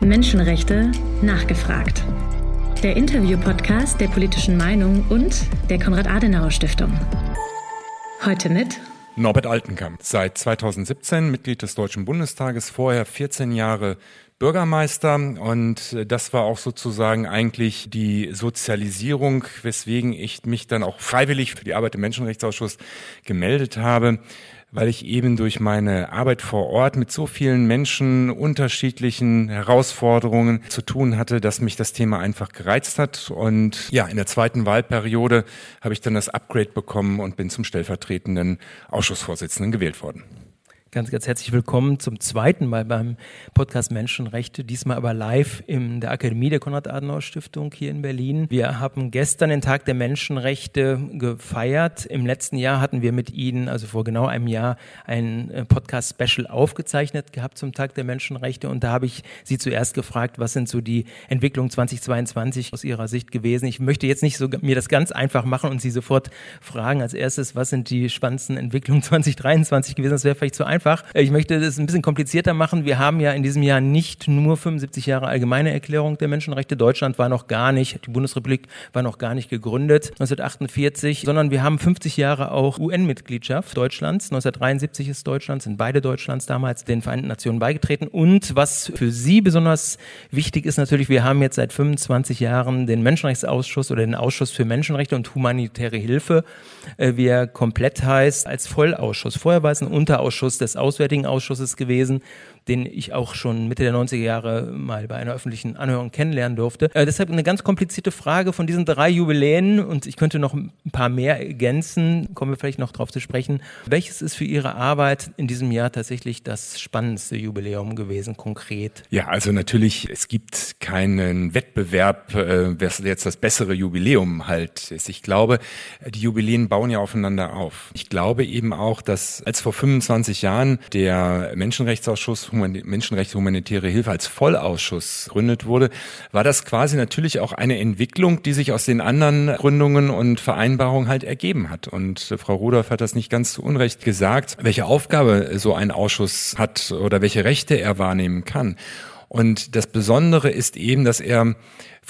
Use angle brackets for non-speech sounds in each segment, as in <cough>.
Menschenrechte nachgefragt. Der Interview-Podcast der politischen Meinung und der Konrad-Adenauer-Stiftung. Heute mit Norbert Altenkamp, seit 2017 Mitglied des Deutschen Bundestages, vorher 14 Jahre Bürgermeister und das war auch sozusagen eigentlich die Sozialisierung, weswegen ich mich dann auch freiwillig für die Arbeit im Menschenrechtsausschuss gemeldet habe weil ich eben durch meine Arbeit vor Ort mit so vielen Menschen unterschiedlichen Herausforderungen zu tun hatte, dass mich das Thema einfach gereizt hat. Und ja, in der zweiten Wahlperiode habe ich dann das Upgrade bekommen und bin zum stellvertretenden Ausschussvorsitzenden gewählt worden. Ganz, ganz herzlich willkommen zum zweiten Mal beim Podcast Menschenrechte, diesmal aber live in der Akademie der Konrad-Adenauer-Stiftung hier in Berlin. Wir haben gestern den Tag der Menschenrechte gefeiert. Im letzten Jahr hatten wir mit Ihnen, also vor genau einem Jahr, ein äh, Podcast-Special aufgezeichnet gehabt zum Tag der Menschenrechte und da habe ich Sie zuerst gefragt, was sind so die Entwicklungen 2022 aus Ihrer Sicht gewesen? Ich möchte jetzt nicht so mir das ganz einfach machen und Sie sofort fragen als erstes, was sind die spannendsten Entwicklungen <laughs> 2023 gewesen? Das wäre vielleicht zu einfach einfach. Ich möchte das ein bisschen komplizierter machen. Wir haben ja in diesem Jahr nicht nur 75 Jahre allgemeine Erklärung der Menschenrechte. Deutschland war noch gar nicht, die Bundesrepublik war noch gar nicht gegründet 1948, sondern wir haben 50 Jahre auch UN-Mitgliedschaft Deutschlands. 1973 ist Deutschland, sind beide Deutschlands damals den Vereinten Nationen beigetreten. Und was für Sie besonders wichtig ist natürlich, wir haben jetzt seit 25 Jahren den Menschenrechtsausschuss oder den Ausschuss für Menschenrechte und humanitäre Hilfe, äh, wie er komplett heißt, als Vollausschuss. Vorher war es ein Unterausschuss des des Auswärtigen Ausschusses gewesen, den ich auch schon Mitte der 90er Jahre mal bei einer öffentlichen Anhörung kennenlernen durfte. Äh, deshalb eine ganz komplizierte Frage von diesen drei Jubiläen und ich könnte noch ein paar mehr ergänzen, kommen wir vielleicht noch drauf zu sprechen. Welches ist für Ihre Arbeit in diesem Jahr tatsächlich das spannendste Jubiläum gewesen, konkret? Ja, also natürlich, es gibt keinen Wettbewerb, äh, wer jetzt das bessere Jubiläum halt ist. Ich glaube, die Jubiläen bauen ja aufeinander auf. Ich glaube eben auch, dass als vor 25 Jahren der Menschenrechtsausschuss Menschenrechte humanitäre Hilfe als Vollausschuss gründet wurde, war das quasi natürlich auch eine Entwicklung, die sich aus den anderen Gründungen und Vereinbarungen halt ergeben hat. Und äh, Frau Rudolph hat das nicht ganz zu Unrecht gesagt, welche Aufgabe so ein Ausschuss hat oder welche Rechte er wahrnehmen kann. Und das Besondere ist eben, dass er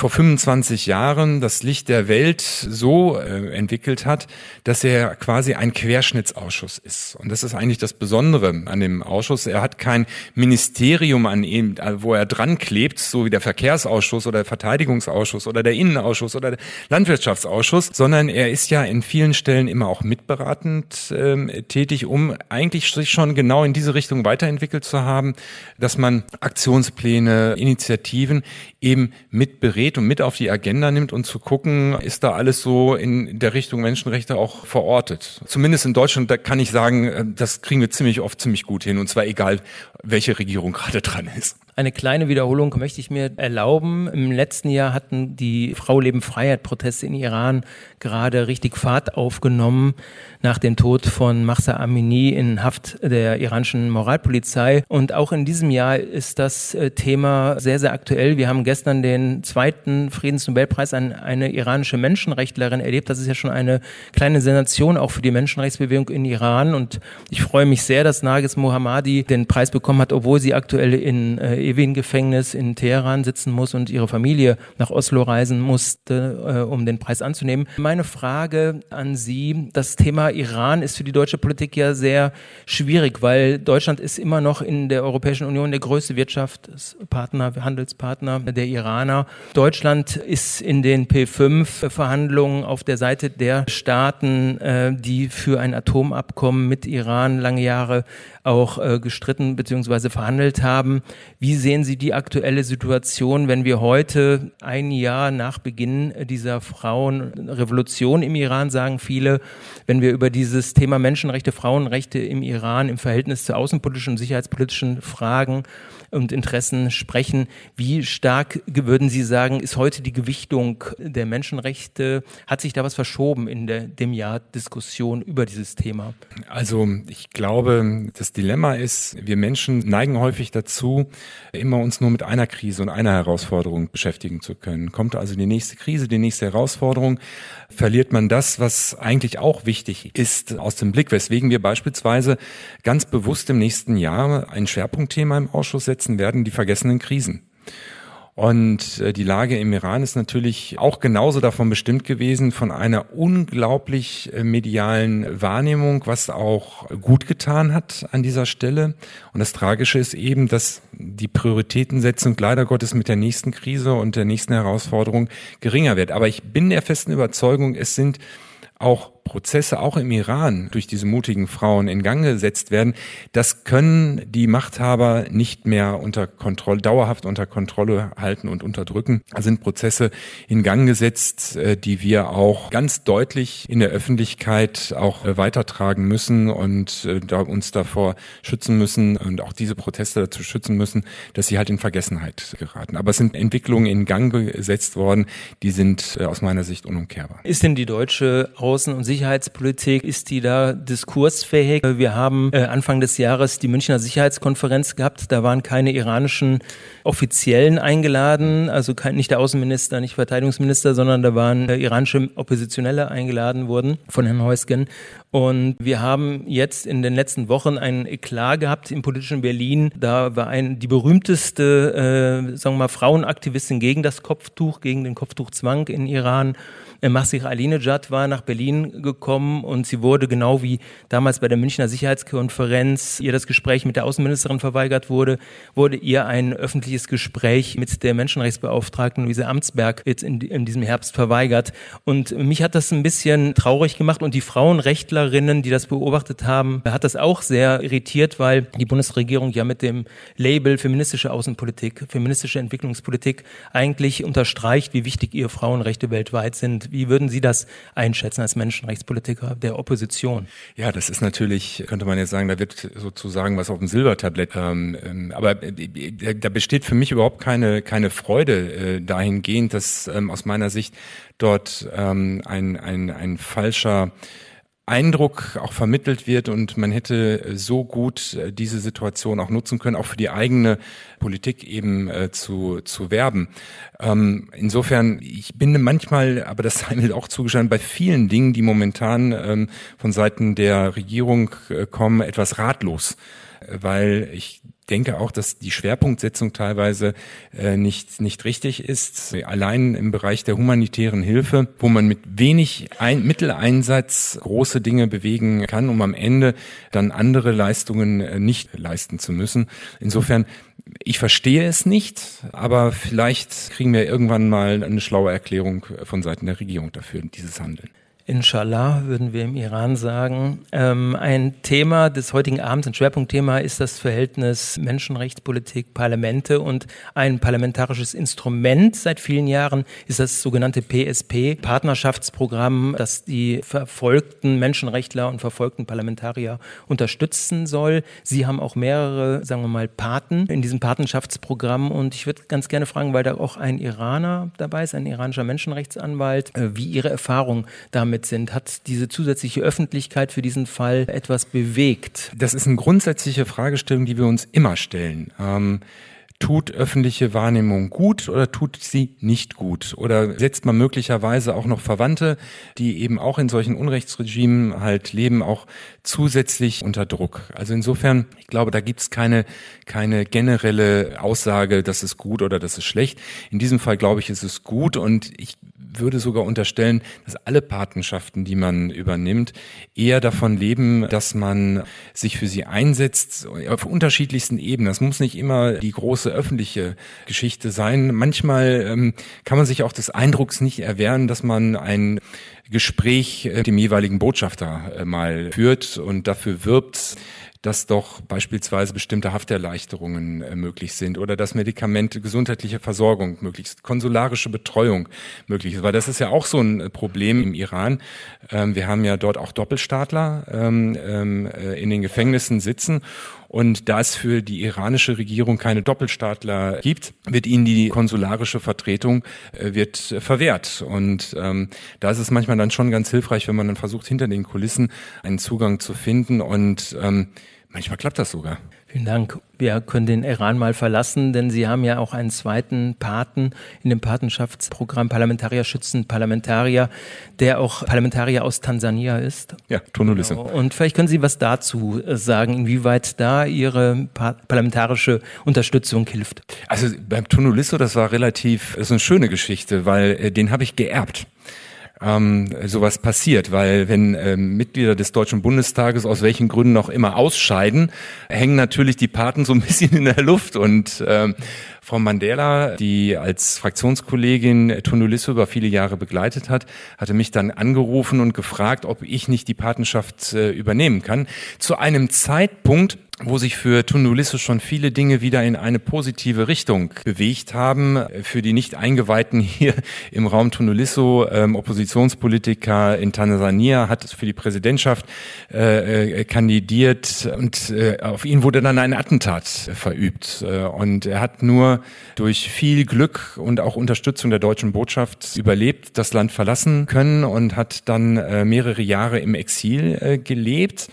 vor 25 Jahren das Licht der Welt so äh, entwickelt hat, dass er quasi ein Querschnittsausschuss ist. Und das ist eigentlich das Besondere an dem Ausschuss. Er hat kein Ministerium an ihm, äh, wo er dran klebt, so wie der Verkehrsausschuss oder der Verteidigungsausschuss oder der Innenausschuss oder der Landwirtschaftsausschuss, sondern er ist ja in vielen Stellen immer auch mitberatend äh, tätig, um eigentlich sich schon genau in diese Richtung weiterentwickelt zu haben, dass man Aktionspläne, Initiativen eben mitberät berät und mit auf die Agenda nimmt und zu gucken, ist da alles so in der Richtung Menschenrechte auch verortet. Zumindest in Deutschland, da kann ich sagen, äh, das kriegen wir ziemlich oft ziemlich gut hin und zwar egal, welche Regierung gerade dran ist. Eine kleine Wiederholung möchte ich mir erlauben. Im letzten Jahr hatten die Frau Leben Freiheit Proteste in Iran gerade richtig Fahrt aufgenommen nach dem Tod von Mahsa Amini in Haft der iranischen Moralpolizei. Und auch in diesem Jahr ist das äh, Thema sehr, sehr aktuell. Wir haben gestern den zweiten Friedensnobelpreis an eine iranische Menschenrechtlerin erlebt. Das ist ja schon eine kleine Sensation auch für die Menschenrechtsbewegung in Iran. Und ich freue mich sehr, dass Nagis Mohammadi den Preis bekommen hat, obwohl sie aktuell in äh, Evin-Gefängnis in Teheran sitzen muss und ihre Familie nach Oslo reisen musste, äh, um den Preis anzunehmen. Meine Frage an Sie, das Thema Iran ist für die deutsche Politik ja sehr schwierig, weil Deutschland ist immer noch in der Europäischen Union der größte Wirtschaftspartner, Handelspartner der Iraner. Deutschland ist in den P5-Verhandlungen auf der Seite der Staaten, äh, die für ein Atomabkommen mit Iran lange Jahre auch äh, gestritten bzw. verhandelt haben. Wie sehen Sie die aktuelle Situation, wenn wir heute ein Jahr nach Beginn dieser Frauenrevolution im Iran sagen viele, wenn wir über dieses Thema Menschenrechte, Frauenrechte im Iran im Verhältnis zu außenpolitischen und sicherheitspolitischen Fragen und Interessen sprechen. Wie stark würden Sie sagen, ist heute die Gewichtung der Menschenrechte? Hat sich da was verschoben in der, dem Jahr Diskussion über dieses Thema? Also ich glaube, das Dilemma ist, wir Menschen neigen häufig dazu, immer uns nur mit einer Krise und einer Herausforderung beschäftigen zu können. Kommt also die nächste Krise, die nächste Herausforderung, verliert man das, was eigentlich auch wichtig ist, aus dem Blick, weswegen wir beispielsweise ganz bewusst im nächsten Jahr ein Schwerpunktthema im Ausschuss setzen werden, die vergessenen Krisen. Und äh, die Lage im Iran ist natürlich auch genauso davon bestimmt gewesen, von einer unglaublich äh, medialen Wahrnehmung, was auch gut getan hat an dieser Stelle. Und das Tragische ist eben, dass die Prioritätensetzung leider Gottes mit der nächsten Krise und der nächsten Herausforderung geringer wird. Aber ich bin der festen Überzeugung, es sind auch Prozesse auch im Iran durch diese mutigen Frauen in Gang gesetzt werden, das können die Machthaber nicht mehr unter Kontrolle, dauerhaft unter Kontrolle halten und unterdrücken. Da sind Prozesse in Gang gesetzt, äh, die wir auch ganz deutlich in der Öffentlichkeit auch äh, weitertragen müssen und äh, uns davor schützen müssen und auch diese Proteste dazu schützen müssen, dass sie halt in Vergessenheit geraten. Aber es sind Entwicklungen in Gang gesetzt worden, die sind aus meiner Sicht unumkehrbar. Ist denn die deutsche Außen- und Sicherheitspolitik, ist die da diskursfähig? Wir haben äh, Anfang des Jahres die Münchner Sicherheitskonferenz gehabt. Da waren keine iranischen Offiziellen eingeladen, also nicht der Außenminister, nicht Verteidigungsminister, sondern da waren äh, iranische Oppositionelle eingeladen worden von Herrn Heusgen. Und wir haben jetzt in den letzten Wochen einen Eklat gehabt im politischen Berlin. Da war ein, die berühmteste, äh, sagen wir mal, Frauenaktivistin gegen das Kopftuch, gegen den Kopftuchzwang in Iran Masih Alinejad war nach Berlin gekommen und sie wurde genau wie damals bei der Münchner Sicherheitskonferenz ihr das Gespräch mit der Außenministerin verweigert wurde, wurde ihr ein öffentliches Gespräch mit der Menschenrechtsbeauftragten Luise Amtsberg jetzt in, in diesem Herbst verweigert. Und mich hat das ein bisschen traurig gemacht und die Frauenrechtlerinnen, die das beobachtet haben, hat das auch sehr irritiert, weil die Bundesregierung ja mit dem Label feministische Außenpolitik, feministische Entwicklungspolitik eigentlich unterstreicht, wie wichtig ihr Frauenrechte weltweit sind. Wie würden Sie das einschätzen als Menschenrechtspolitiker der Opposition? Ja, das ist natürlich, könnte man jetzt sagen, da wird sozusagen was auf dem Silbertablett. Ähm, ähm aber äh, da besteht für mich überhaupt keine, keine Freude äh, dahingehend, dass ähm, aus meiner Sicht dort ein, ein, ein falscher Eindruck auch vermittelt wird und man hätte so gut äh, diese Situation auch nutzen können, auch für die eigene Politik eben äh, zu, zu werben. Ähm, insofern, ich bin manchmal, aber das sei mir auch zugestanden, bei vielen Dingen, die momentan ähm, von Seiten der Regierung äh, kommen, etwas ratlos, weil ich denke auch, dass die Schwerpunktsetzung teilweise äh, nicht, nicht richtig ist. Allein im Bereich der humanitären Hilfe, wo man mit wenig Ein Mitteleinsatz große Dinge bewegen kann, um am Ende dann andere Leistungen äh, nicht leisten zu müssen. Insofern ich verstehe es nicht, aber vielleicht kriegen wir irgendwann mal eine schlaue Erklärung von Seiten der Regierung dafür, dieses Handeln. Inshallah würden wir im Iran sagen. Ähm, ein Thema des heutigen Abends, ein Schwerpunktthema ist das Verhältnis Menschenrechtspolitik, Parlamente und ein parlamentarisches Instrument seit vielen Jahren ist das sogenannte PSP, Partnerschaftsprogramm, das die verfolgten Menschenrechtler und verfolgten Parlamentarier unterstützen soll. Sie haben auch mehrere, sagen wir mal, Paten in diesem Patenschaftsprogramm und ich würde ganz gerne fragen, weil da auch ein Iraner dabei ist, ein iranischer Menschenrechtsanwalt, äh, wie Ihre Erfahrung damit damit sind? Hat diese zusätzliche Öffentlichkeit für diesen Fall etwas bewegt? Das ist eine grundsätzliche Fragestellung, die wir uns immer stellen. Ähm, tut öffentliche Wahrnehmung gut oder tut sie nicht gut? Oder setzt man möglicherweise auch noch Verwandte, die eben auch in solchen Unrechtsregimen halt leben, auch zusätzlich unter Druck? Also insofern, ich glaube, da gibt's keine, keine generelle Aussage, das ist gut oder das ist schlecht. In diesem Fall glaube ich, ist es gut und ich würde sogar unterstellen, dass alle Patenschaften, die man übernimmt, eher davon leben, dass man sich für sie einsetzt auf unterschiedlichsten Ebenen. Das muss nicht immer die große öffentliche Geschichte sein. Manchmal ähm, kann man sich auch des Eindrucks nicht erwehren, dass man ein Gespräch äh, dem jeweiligen Botschafter äh, mal führt und dafür wirbt, dass doch beispielsweise bestimmte Hafterleichterungen äh, möglich sind oder dass Medikamente, gesundheitliche Versorgung möglich ist, konsularische Betreuung möglich ist. Weil das ist ja auch so ein äh, Problem im Iran. Ähm, wir haben ja dort auch Doppelstaatler ähm, ähm, äh, in den Gefängnissen sitzen und da es für die iranische Regierung keine Doppelstaatler gibt, wird ihnen die konsularische Vertretung äh, wird verwehrt. Und ähm, da ist es manchmal dann schon ganz hilfreich, wenn man dann versucht, hinter den Kulissen einen Zugang zu finden. Und ähm, manchmal klappt das sogar. Vielen Dank. Wir können den Iran mal verlassen, denn Sie haben ja auch einen zweiten Paten in dem Patenschaftsprogramm Parlamentarier schützen Parlamentarier, der auch Parlamentarier aus Tansania ist. Ja, Tonulisse. Genau. Und vielleicht können Sie was dazu äh, sagen, inwieweit da Ihre parlamentarische Unterstützung hilft. Also beim Tonulisse, das war relativ, das ist eine schöne Geschichte, weil äh, den habe ich geerbt ähm, sowas passiert, weil wenn ähm, Mitglieder des Deutschen Bundestages aus welchen Gründen auch immer ausscheiden, hängen natürlich die Paten so ein bisschen in der Luft. Und ähm, Frau Mandela, die als Fraktionskollegin Tunulisso über viele Jahre begleitet hat, hatte mich dann angerufen und gefragt, ob ich nicht die Patenschaft äh, übernehmen kann. Zu einem Zeitpunkt, wo sich für Tundulisso schon viele Dinge wieder in eine positive Richtung bewegt haben. Für die Nicht-Eingeweihten <laughs> hier im Raum Tundulisso, ähm, Oppositionspolitiker in Tansania, hat für die Präsidentschaft äh, äh, kandidiert und äh, auf ihn wurde dann ein Attentat verübt. Äh, und er hat nur durch viel Glück und auch Unterstützung der deutschen Botschaft überlebt, das Land verlassen können und hat dann äh, mehrere Jahre im Exil äh, gelebt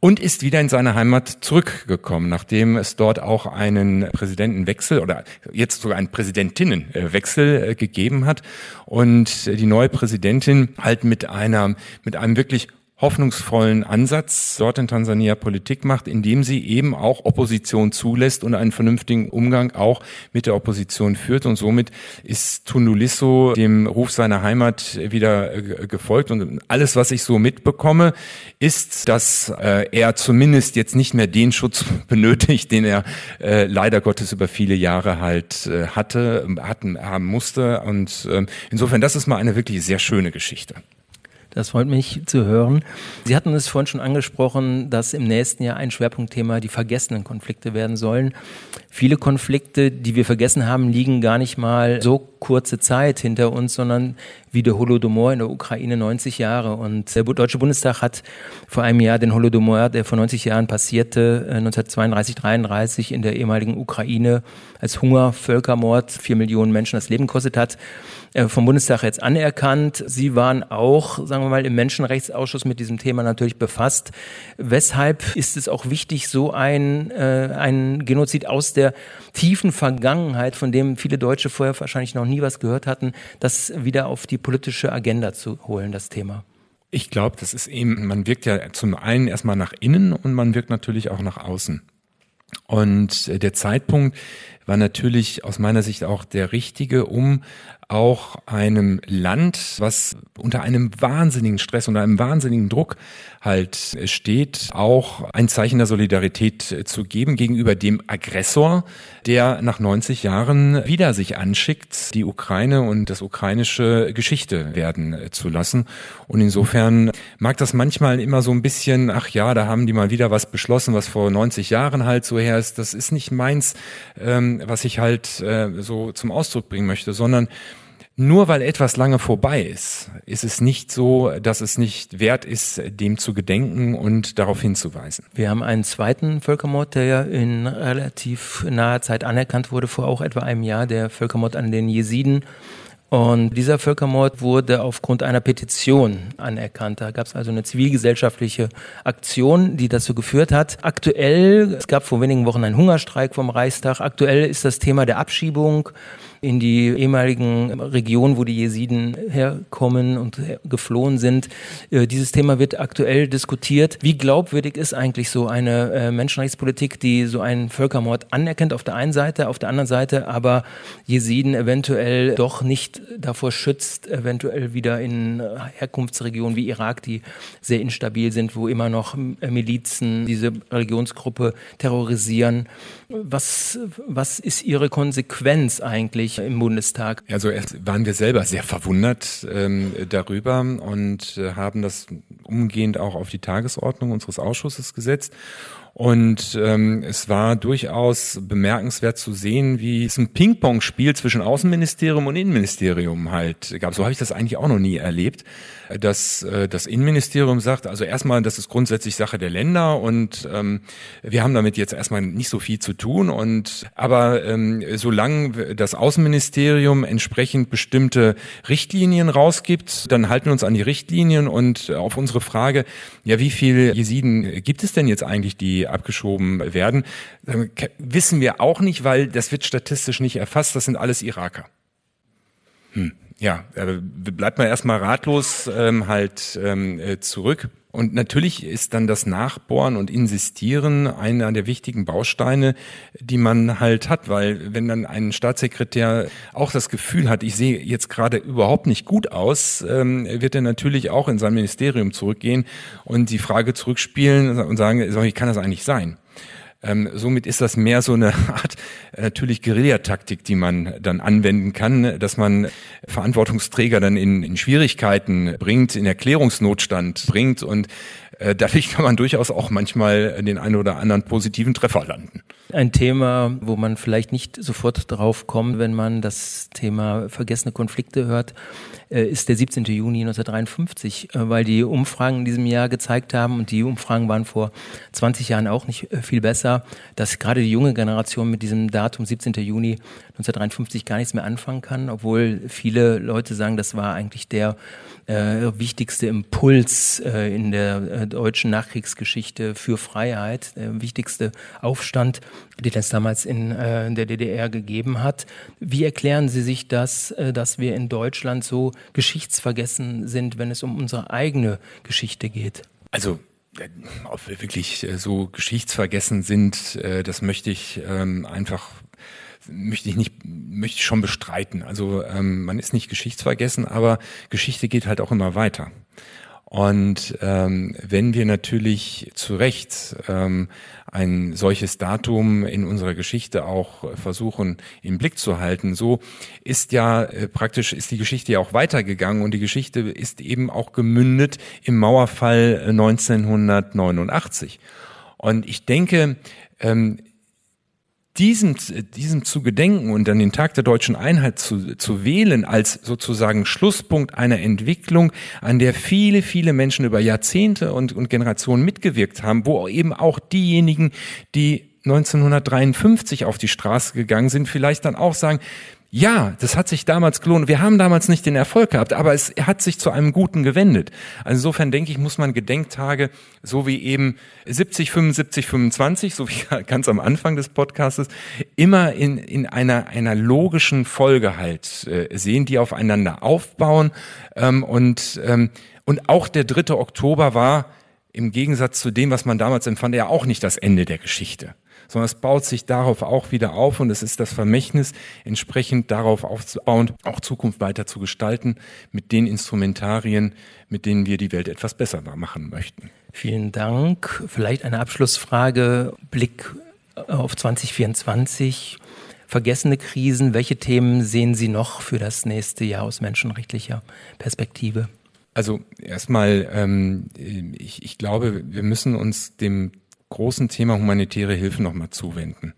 und ist wieder in seine Heimat zurückgekommen, nachdem es dort auch einen Präsidentenwechsel oder jetzt sogar einen Präsidentinnenwechsel äh, gegeben hat. Und die neue Präsidentin halt mit einer mit einem wirklich hoffnungsvollen Ansatz dort in Tansania Politik macht, indem sie eben auch Opposition zulässt und einen vernünftigen Umgang auch mit der Opposition führt. Und somit ist Tundulisso dem Ruf seiner Heimat wieder äh, gefolgt. Und alles, was ich so mitbekomme, ist, dass äh, er zumindest jetzt nicht mehr den Schutz <laughs> benötigt, den er äh, leider Gottes über viele Jahre halt hatte, hatten, haben musste. Und äh, insofern, das ist mal eine wirklich sehr schöne Geschichte. Das freut mich zu hören. Sie hatten es vorhin schon angesprochen, dass im nächsten Jahr ein Schwerpunktthema die vergessenen Konflikte werden sollen. Viele Konflikte, die wir vergessen haben, liegen gar nicht mal so kurze Zeit hinter uns, sondern wie der Holodomor in der Ukraine 90 Jahre. Und der Deutsche Bundestag hat vor einem Jahr den Holodomor, der vor 90 Jahren passierte, 1932, äh, 33 in der ehemaligen Ukraine als Hunger, Völkermord, vier Millionen Menschen das Leben kostet hat, äh, vom Bundestag jetzt anerkannt. Sie waren auch, sagen wir mal, im Menschenrechtsausschuss mit diesem Thema natürlich befasst. Weshalb ist es auch wichtig, so ein, äh, ein Genozid aus der tiefen Vergangenheit, von dem viele Deutsche vorher wahrscheinlich noch nie was gehört hatten, das wieder auf die politische Agenda zu holen, das Thema? Ich glaube, das ist eben, man wirkt ja zum einen erstmal nach innen und man wirkt natürlich auch nach außen. Und der Zeitpunkt war natürlich aus meiner Sicht auch der richtige, um auch einem Land, was unter einem wahnsinnigen Stress, unter einem wahnsinnigen Druck halt steht, auch ein Zeichen der Solidarität zu geben gegenüber dem Aggressor, der nach 90 Jahren wieder sich anschickt, die Ukraine und das ukrainische Geschichte werden zu lassen. Und insofern mag das manchmal immer so ein bisschen, ach ja, da haben die mal wieder was beschlossen, was vor 90 Jahren halt so her ist. Das ist nicht meins, ähm, was ich halt äh, so zum Ausdruck bringen möchte, sondern nur weil etwas lange vorbei ist, ist es nicht so, dass es nicht wert ist, dem zu gedenken und darauf hinzuweisen. Wir haben einen zweiten Völkermord, der ja in relativ naher Zeit anerkannt wurde, vor auch etwa einem Jahr, der Völkermord an den Jesiden. Und dieser Völkermord wurde aufgrund einer Petition anerkannt. Da gab es also eine zivilgesellschaftliche Aktion, die dazu geführt hat. Aktuell, es gab vor wenigen Wochen einen Hungerstreik vom Reichstag. Aktuell ist das Thema der Abschiebung in die ehemaligen Regionen, wo die Jesiden herkommen und geflohen sind. Äh, dieses Thema wird aktuell diskutiert. Wie glaubwürdig ist eigentlich so eine äh, Menschenrechtspolitik, die so einen Völkermord anerkennt auf der einen Seite, auf der anderen Seite aber Jesiden eventuell doch nicht davor schützt, eventuell wieder in Herkunftsregionen wie Irak, die sehr instabil sind, wo immer noch Milizen diese Religionsgruppe terrorisieren. Was, was ist Ihre Konsequenz eigentlich im Bundestag? Also erst waren wir selber sehr verwundert ähm, darüber und äh, haben das umgehend auch auf die Tagesordnung unseres Ausschusses gesetzt. Und ähm, es war durchaus bemerkenswert zu sehen, wie es ein Ping-Pong-Spiel zwischen Außenministerium und Innenministerium halt gab. So habe ich das eigentlich auch noch nie erlebt, dass äh, das Innenministerium sagt, also erstmal, das ist grundsätzlich Sache der Länder und ähm, wir haben damit jetzt erstmal nicht so viel zu tun. Und aber ähm, solange das Außenministerium entsprechend bestimmte Richtlinien rausgibt, dann halten wir uns an die Richtlinien und auf unsere Frage, ja, wie viel Jesiden gibt es denn jetzt eigentlich, die abgeschoben werden. Wissen wir auch nicht, weil das wird statistisch nicht erfasst. Das sind alles Iraker. Hm. Ja, bleibt man erstmal ratlos ähm, halt ähm, äh, zurück. Und natürlich ist dann das Nachbohren und Insistieren einer der wichtigen Bausteine, die man halt hat, weil wenn dann ein Staatssekretär auch das Gefühl hat, ich sehe jetzt gerade überhaupt nicht gut aus, ähm, wird er natürlich auch in sein Ministerium zurückgehen und die Frage zurückspielen und sagen, wie kann das eigentlich sein? Ähm, somit ist das mehr so eine <laughs> Art äh, natürlich Guerillataktik, die man dann anwenden kann, dass man Verantwortungsträger dann in, in Schwierigkeiten bringt, in Erklärungsnotstand bringt. Und dadurch kann man durchaus auch manchmal den einen oder anderen positiven Treffer landen. Ein Thema, wo man vielleicht nicht sofort drauf kommt, wenn man das Thema vergessene Konflikte hört, äh, ist der 17. Juni 1953, äh, weil die Umfragen in diesem Jahr gezeigt haben, und die Umfragen waren vor 20 Jahren auch nicht äh, viel besser, dass gerade die junge Generation mit diesem Datum 17. Juni 1953 gar nichts mehr anfangen kann, obwohl viele Leute sagen, das war eigentlich der äh, wichtigste Impuls äh, in der äh, deutschen Nachkriegsgeschichte für Freiheit, der wichtigste Aufstand, den es damals in äh, der DDR gegeben hat. Wie erklären Sie sich das, äh, dass wir in Deutschland so geschichtsvergessen sind, wenn es um unsere eigene Geschichte geht? Also äh, ob wir wirklich so geschichtsvergessen sind, das möchte ich ähm, einfach möchte ich nicht, möchte schon bestreiten. Also ähm, man ist nicht geschichtsvergessen, aber Geschichte geht halt auch immer weiter. Und ähm, wenn wir natürlich zu Recht ähm, ein solches Datum in unserer Geschichte auch versuchen im Blick zu halten, so ist ja äh, praktisch ist die Geschichte ja auch weitergegangen und die Geschichte ist eben auch gemündet im Mauerfall 1989. Und ich denke, ähm, diesem, diesem zu gedenken und dann den Tag der deutschen Einheit zu, zu wählen als sozusagen Schlusspunkt einer Entwicklung, an der viele, viele Menschen über Jahrzehnte und, und Generationen mitgewirkt haben, wo eben auch diejenigen, die 1953 auf die Straße gegangen sind, vielleicht dann auch sagen, ja, das hat sich damals gelohnt. Wir haben damals nicht den Erfolg gehabt, aber es hat sich zu einem Guten gewendet. Also insofern denke ich, muss man Gedenktage, so wie eben 70, 75, 25, so wie <laughs> ganz am Anfang des Podcastes, immer in, in einer, einer logischen Folge halt äh, sehen, die aufeinander aufbauen. Ähm, und, ähm, und auch der 3. Oktober war im Gegensatz zu dem, was man damals empfand, ja auch nicht das Ende der Geschichte sondern es baut sich darauf auch wieder auf und es ist das Vermächtnis, entsprechend darauf aufzubauen, auch Zukunft weiter zu gestalten mit den Instrumentarien, mit denen wir die Welt etwas besser machen möchten. Vielen Dank. Vielleicht eine Abschlussfrage, Blick auf 2024. Vergessene Krisen, welche Themen sehen Sie noch für das nächste Jahr aus menschenrechtlicher Perspektive? Also erstmal, ähm, ich, ich glaube, wir müssen uns dem großen Thema humanitäre Hilfe nochmal zuwenden.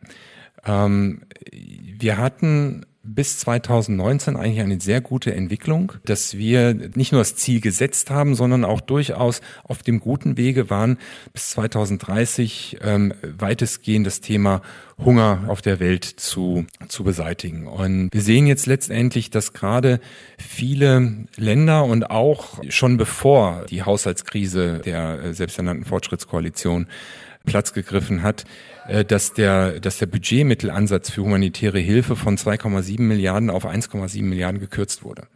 Ähm, wir hatten bis 2019 eigentlich eine sehr gute Entwicklung, dass wir nicht nur das Ziel gesetzt haben, sondern auch durchaus auf dem guten Wege waren, bis 2030 ähm, weitestgehend das Thema Hunger auf der Welt zu, zu beseitigen. Und wir sehen jetzt letztendlich, dass gerade viele Länder und auch schon bevor die Haushaltskrise der äh, selbsternannten Fortschrittskoalition Platz gegriffen hat, äh, dass der, dass der Budgetmittelansatz für humanitäre Hilfe von 2,7 Milliarden auf 1,7 Milliarden gekürzt wurde.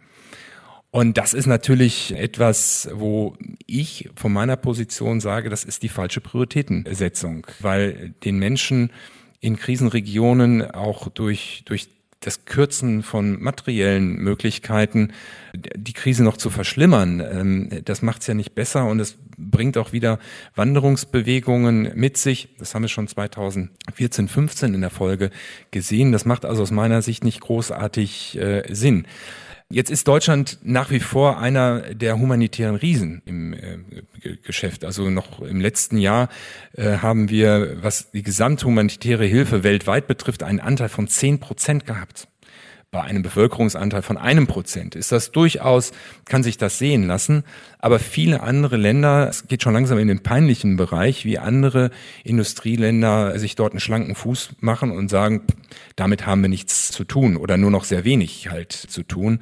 Und das ist natürlich etwas, wo ich von meiner Position sage, das ist die falsche Prioritätensetzung, weil den Menschen in Krisenregionen auch durch, durch das Kürzen von materiellen Möglichkeiten, die Krise noch zu verschlimmern, ähm, das macht es ja nicht besser und es bringt auch wieder Wanderungsbewegungen mit sich. Das haben wir schon 2014, 15 in der Folge gesehen. Das macht also aus meiner Sicht nicht großartig äh, Sinn. Jetzt ist Deutschland nach wie vor einer der humanitären Riesen im äh, Geschäft. Also noch im letzten Jahr äh, haben wir, was die gesamte humanitäre Hilfe weltweit betrifft, einen Anteil von zehn Prozent gehabt bei einem Bevölkerungsanteil von einem Prozent ist das durchaus, kann sich das sehen lassen. Aber viele andere Länder, es geht schon langsam in den peinlichen Bereich, wie andere Industrieländer sich dort einen schlanken Fuß machen und sagen, damit haben wir nichts zu tun oder nur noch sehr wenig halt zu tun.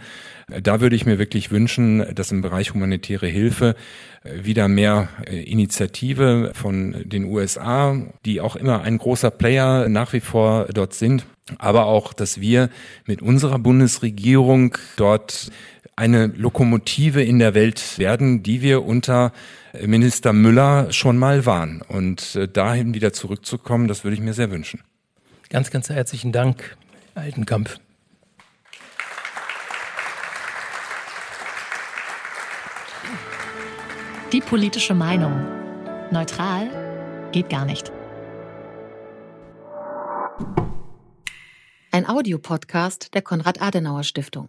Da würde ich mir wirklich wünschen, dass im Bereich humanitäre Hilfe wieder mehr äh, Initiative von den USA, die auch immer ein großer Player nach wie vor dort sind, aber auch, dass wir mit unserer Bundesregierung dort eine Lokomotive in der Welt werden, die wir unter Minister Müller schon mal waren. Und äh, dahin wieder zurückzukommen, das würde ich mir sehr wünschen. Ganz, ganz herzlichen Dank, Altenkamp. Die politische Meinung. Neutral geht gar nicht. Ein Audiopodcast der Konrad-Adenauer-Stiftung.